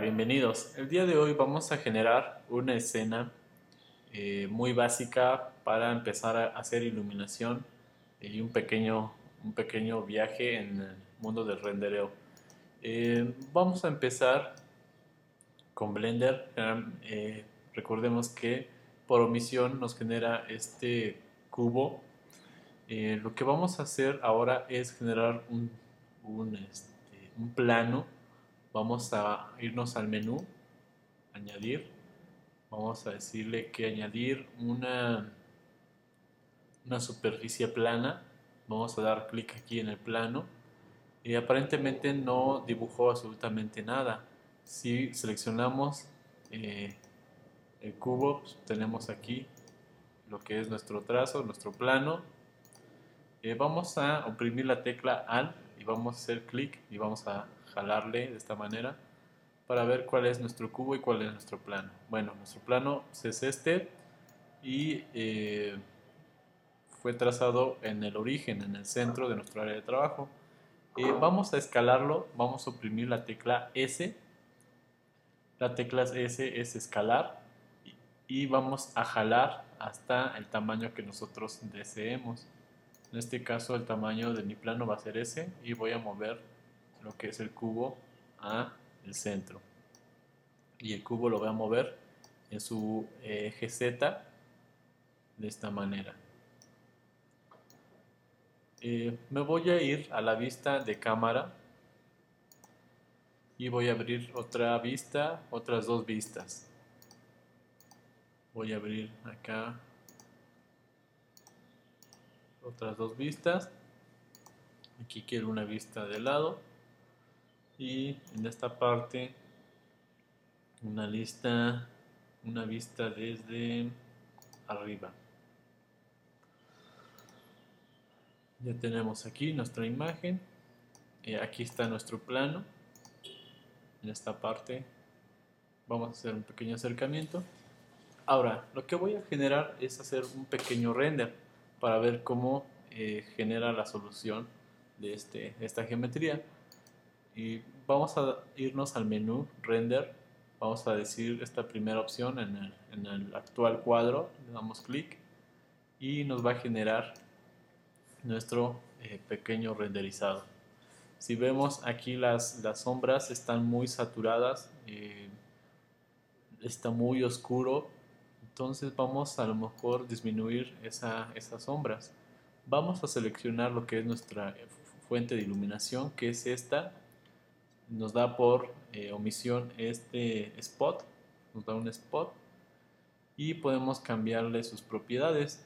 bienvenidos. El día de hoy vamos a generar una escena eh, muy básica para empezar a hacer iluminación y un pequeño, un pequeño viaje en el mundo del rendereo. Eh, vamos a empezar con Blender. Eh, recordemos que por omisión nos genera este cubo. lo que vamos a hacer ahora es generar un, un, este, un plano vamos a irnos al menú, añadir, vamos a decirle que añadir una, una superficie plana, vamos a dar clic aquí en el plano y aparentemente no dibujó absolutamente nada. Si seleccionamos eh, el cubo, pues, tenemos aquí lo que es nuestro trazo, nuestro plano. Eh, vamos a oprimir la tecla Alt y vamos a hacer clic y vamos a jalarle de esta manera para ver cuál es nuestro cubo y cuál es nuestro plano. Bueno, nuestro plano es este y eh, fue trazado en el origen, en el centro de nuestro área de trabajo. Eh, vamos a escalarlo, vamos a oprimir la tecla S. La tecla S es escalar y vamos a jalar hasta el tamaño que nosotros deseemos. En este caso el tamaño de mi plano va a ser ese y voy a mover lo que es el cubo a el centro. Y el cubo lo voy a mover en su eje Z de esta manera. Eh, me voy a ir a la vista de cámara y voy a abrir otra vista, otras dos vistas. Voy a abrir acá otras dos vistas. Aquí quiero una vista de lado y en esta parte una lista una vista desde arriba. Ya tenemos aquí nuestra imagen. Eh, aquí está nuestro plano. En esta parte vamos a hacer un pequeño acercamiento. Ahora lo que voy a generar es hacer un pequeño render para ver cómo eh, genera la solución de este, esta geometría y vamos a irnos al menú render. Vamos a decir esta primera opción en el, en el actual cuadro. Le damos clic y nos va a generar nuestro eh, pequeño renderizado. Si vemos aquí las, las sombras están muy saturadas eh, está muy oscuro. Entonces vamos a lo mejor disminuir esa, esas sombras. Vamos a seleccionar lo que es nuestra fuente de iluminación que es esta nos da por eh, omisión este spot, nos da un spot y podemos cambiarle sus propiedades.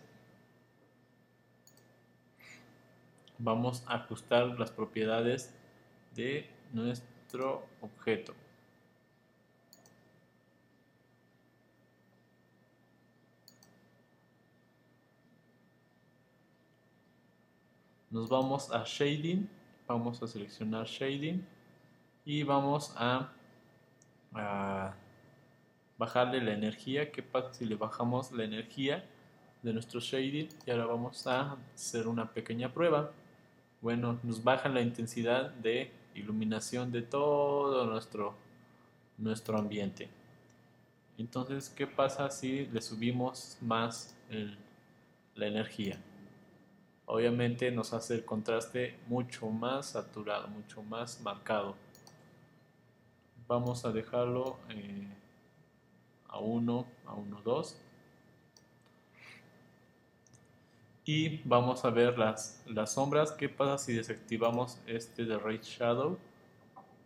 Vamos a ajustar las propiedades de nuestro objeto. Nos vamos a Shading, vamos a seleccionar Shading y vamos a, bajarle la energía. ¿Qué pasa si le bajamos la energía de nuestro shading? Y ahora vamos a hacer una pequeña prueba. Bueno, nos baja la intensidad de iluminación de todo nuestro, nuestro ambiente. Entonces, ¿qué pasa si le subimos más la energía? Obviamente nos hace el contraste mucho más saturado, mucho más marcado vamos a dejarlo eh, a 1, a 1, 2 y vamos a ver las, las sombras. Qué pasa si desactivamos este de Ray Shadow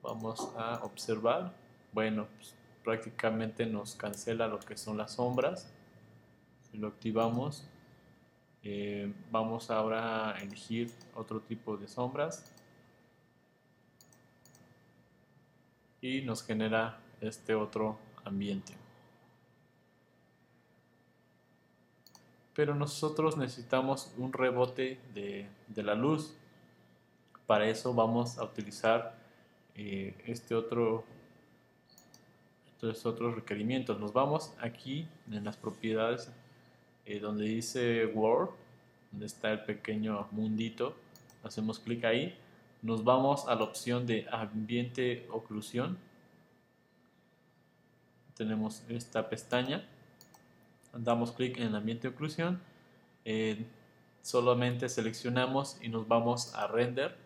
vamos a observar. Bueno pues, prácticamente nos cancela lo que son las sombras. Si lo activamos eh, vamos ahora a elegir otro tipo de sombras y nos genera este otro ambiente. Pero nosotros necesitamos un rebote de, la luz. Para eso vamos a utilizar eh, este otro estos otros requerimientos. Nos vamos aquí en las propiedades eh, donde dice World, donde está el pequeño mundito. Hacemos clic ahí nos vamos a la opción de ambiente oclusión. Tenemos esta pestaña, damos clic en ambiente oclusión, eh, solamente seleccionamos y nos vamos a render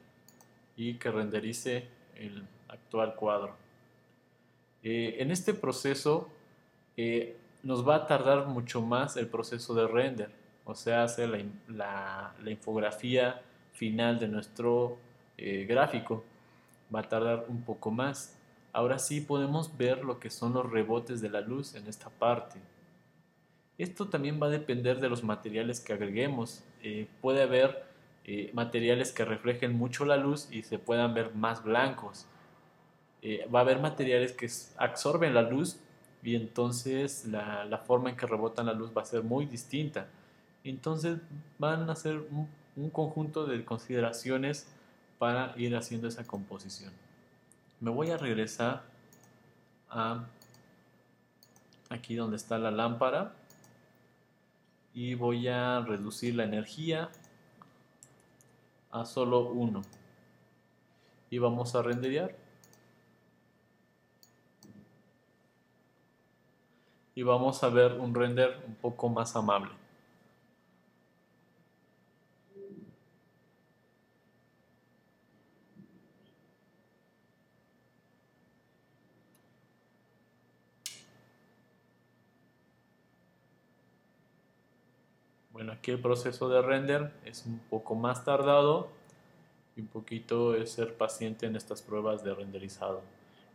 y que renderice el actual cuadro. Eh, en este proceso eh, nos va a tardar mucho más el proceso de render, o sea, hacer la, infografía final de nuestro gráfico va a tardar un poco más. Ahora sí podemos ver lo que son los rebotes de la luz en esta parte. Esto también va a depender de los materiales que agreguemos. Eh, puede haber eh, materiales que reflejen mucho la luz y se puedan ver más blancos. Eh, va a haber materiales que absorben la luz y entonces la, forma en que rebotan la luz va a ser muy distinta. Entonces van a ser un conjunto de consideraciones para ir haciendo esa composición. Me voy a regresar a aquí donde está la lámpara y voy a reducir la energía a solo 1 y vamos a renderear. Y vamos a ver un render un poco más amable Bueno, aquí el proceso de render es un poco más tardado y un poquito es ser paciente en estas pruebas de renderizado.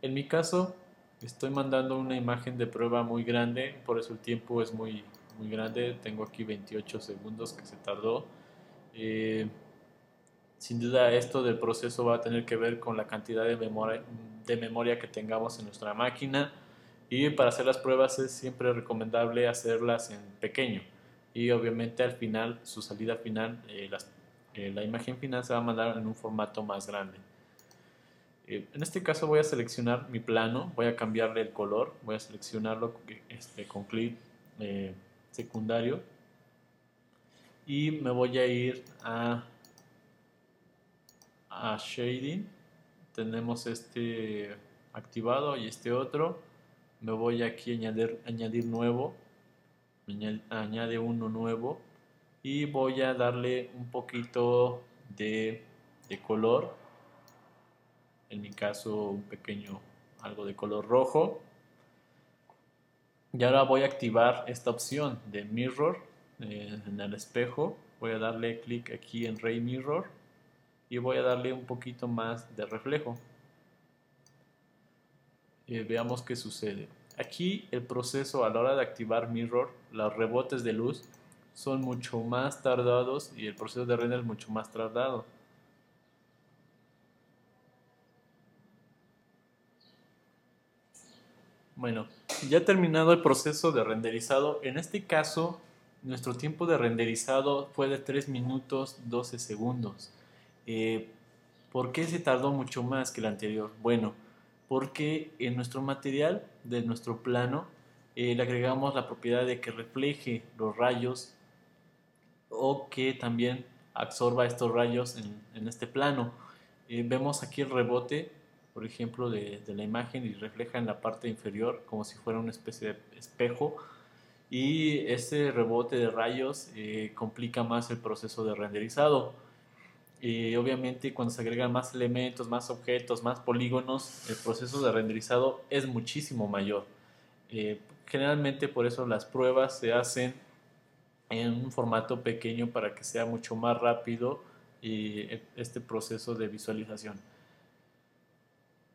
En mi caso, estoy mandando una imagen de prueba muy grande, por eso el tiempo es muy, muy grande. Tengo aquí 28 segundos que se tardó. Eh, sin duda esto del proceso va a tener que ver con la cantidad de memoria, de memoria que tengamos en nuestra máquina y para hacer las pruebas es siempre recomendable hacerlas en pequeño y obviamente al final, su salida final, eh, eh, la imagen final se va a mandar en un formato más grande. Eh, en este caso voy a seleccionar mi plano, voy a cambiarle el color, voy a seleccionarlo este, con clic secundario. Y me voy a ir a, a shading. Tenemos este activado y este otro. Me voy aquí a añadir, añadir nuevo añade uno nuevo y voy a darle un poquito de, color. En mi caso un pequeño algo de color rojo. Y ahora voy a activar esta opción de mirror eh, en el espejo. Voy a darle clic aquí en ray mirror y voy a darle un poquito más de reflejo. Y veamos qué sucede Aquí el proceso a la hora de activar mirror, los rebotes de luz son mucho más tardados y el proceso de render es mucho más tardado. Bueno, ya terminado el proceso de renderizado, en este caso nuestro tiempo de renderizado fue de 3 minutos 12 segundos. Eh, ¿Por qué se tardó mucho más que el anterior? Bueno, porque en nuestro material de nuestro plano eh, le agregamos la propiedad de que refleje los rayos o que también absorba estos rayos en, este plano. Eh, vemos aquí el rebote, por ejemplo, de, la imagen y refleja en la parte inferior como si fuera una especie de espejo y ese rebote de rayos eh, complica más el proceso de renderizado y obviamente cuando se agregan más elementos, más objetos, más polígonos, el proceso de renderizado es muchísimo mayor. Eh, generalmente por eso las pruebas se hacen en un formato pequeño para que sea mucho más rápido este proceso de visualización.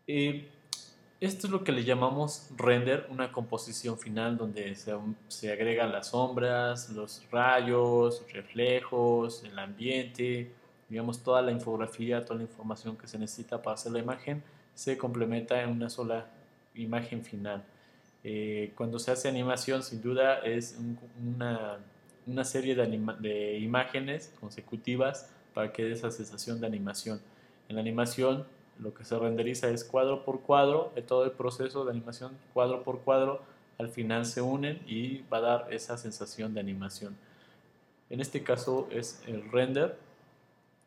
esto es lo que le llamamos render, una composición final donde se, se agregan las sombras, los rayos, reflejos, el ambiente, digamos, toda la infografía, toda la información que se necesita para hacer la imagen, se complementa en una sola imagen final. Eh, cuando se hace animación, sin duda, es una, una, serie de, de, imágenes consecutivas para que dé esa sensación de animación. En la animación, lo que se renderiza es cuadro por cuadro, de todo el proceso de animación, cuadro por cuadro, al final se unen y va a dar esa sensación de animación. En este caso es el render,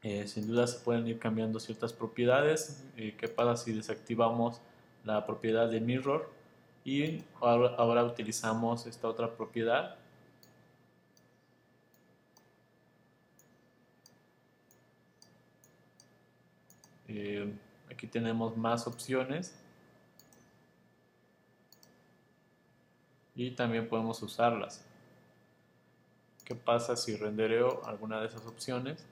eh, sin duda se pueden ir cambiando ciertas propiedades. Eh, ¿Qué pasa si desactivamos la propiedad de mirror? y ahora, utilizamos esta otra propiedad eh, aquí tenemos más opciones y también podemos usarlas ¿qué pasa si rendereo alguna de esas opciones?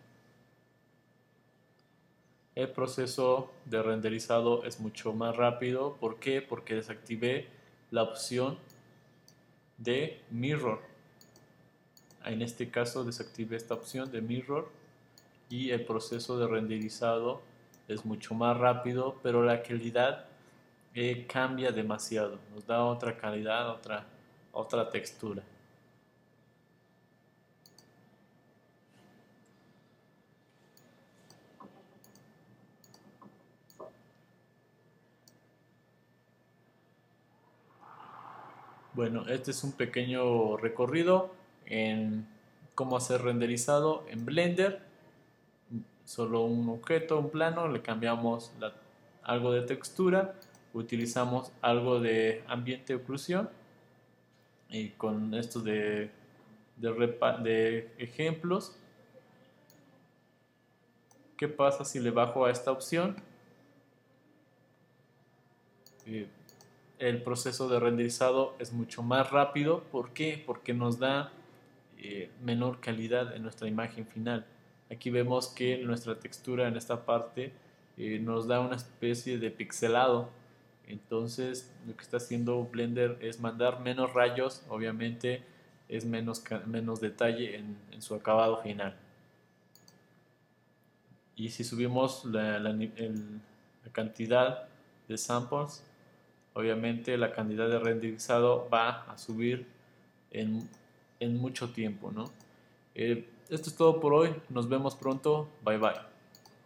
El proceso de renderizado es mucho más rápido ¿por qué? porque desactivé la opción de mirror. En este caso desactive esta opción de mirror y el proceso de renderizado es mucho más rápido, pero la calidad eh, cambia demasiado, nos da otra calidad, otra, otra textura. Bueno, este es un pequeño recorrido en cómo hacer renderizado en Blender. Solo un objeto, un plano, le cambiamos algo de textura, utilizamos algo de ambiente oclusión y con esto de, de, ejemplos. ¿Qué pasa si le bajo a esta opción? Eh, el proceso de renderizado es mucho más rápido. ¿Por qué? Porque nos da eh, menor calidad en nuestra imagen final. Aquí vemos que nuestra textura en esta parte eh, nos da una especie de pixelado. Entonces lo que está haciendo Blender es mandar menos rayos, obviamente es menos, menos detalle en, su acabado final. Y si subimos la, la cantidad de samples, obviamente la cantidad de renderizado va a subir en, mucho tiempo. ¿no? Eh, esto es todo por hoy, nos vemos pronto, bye bye.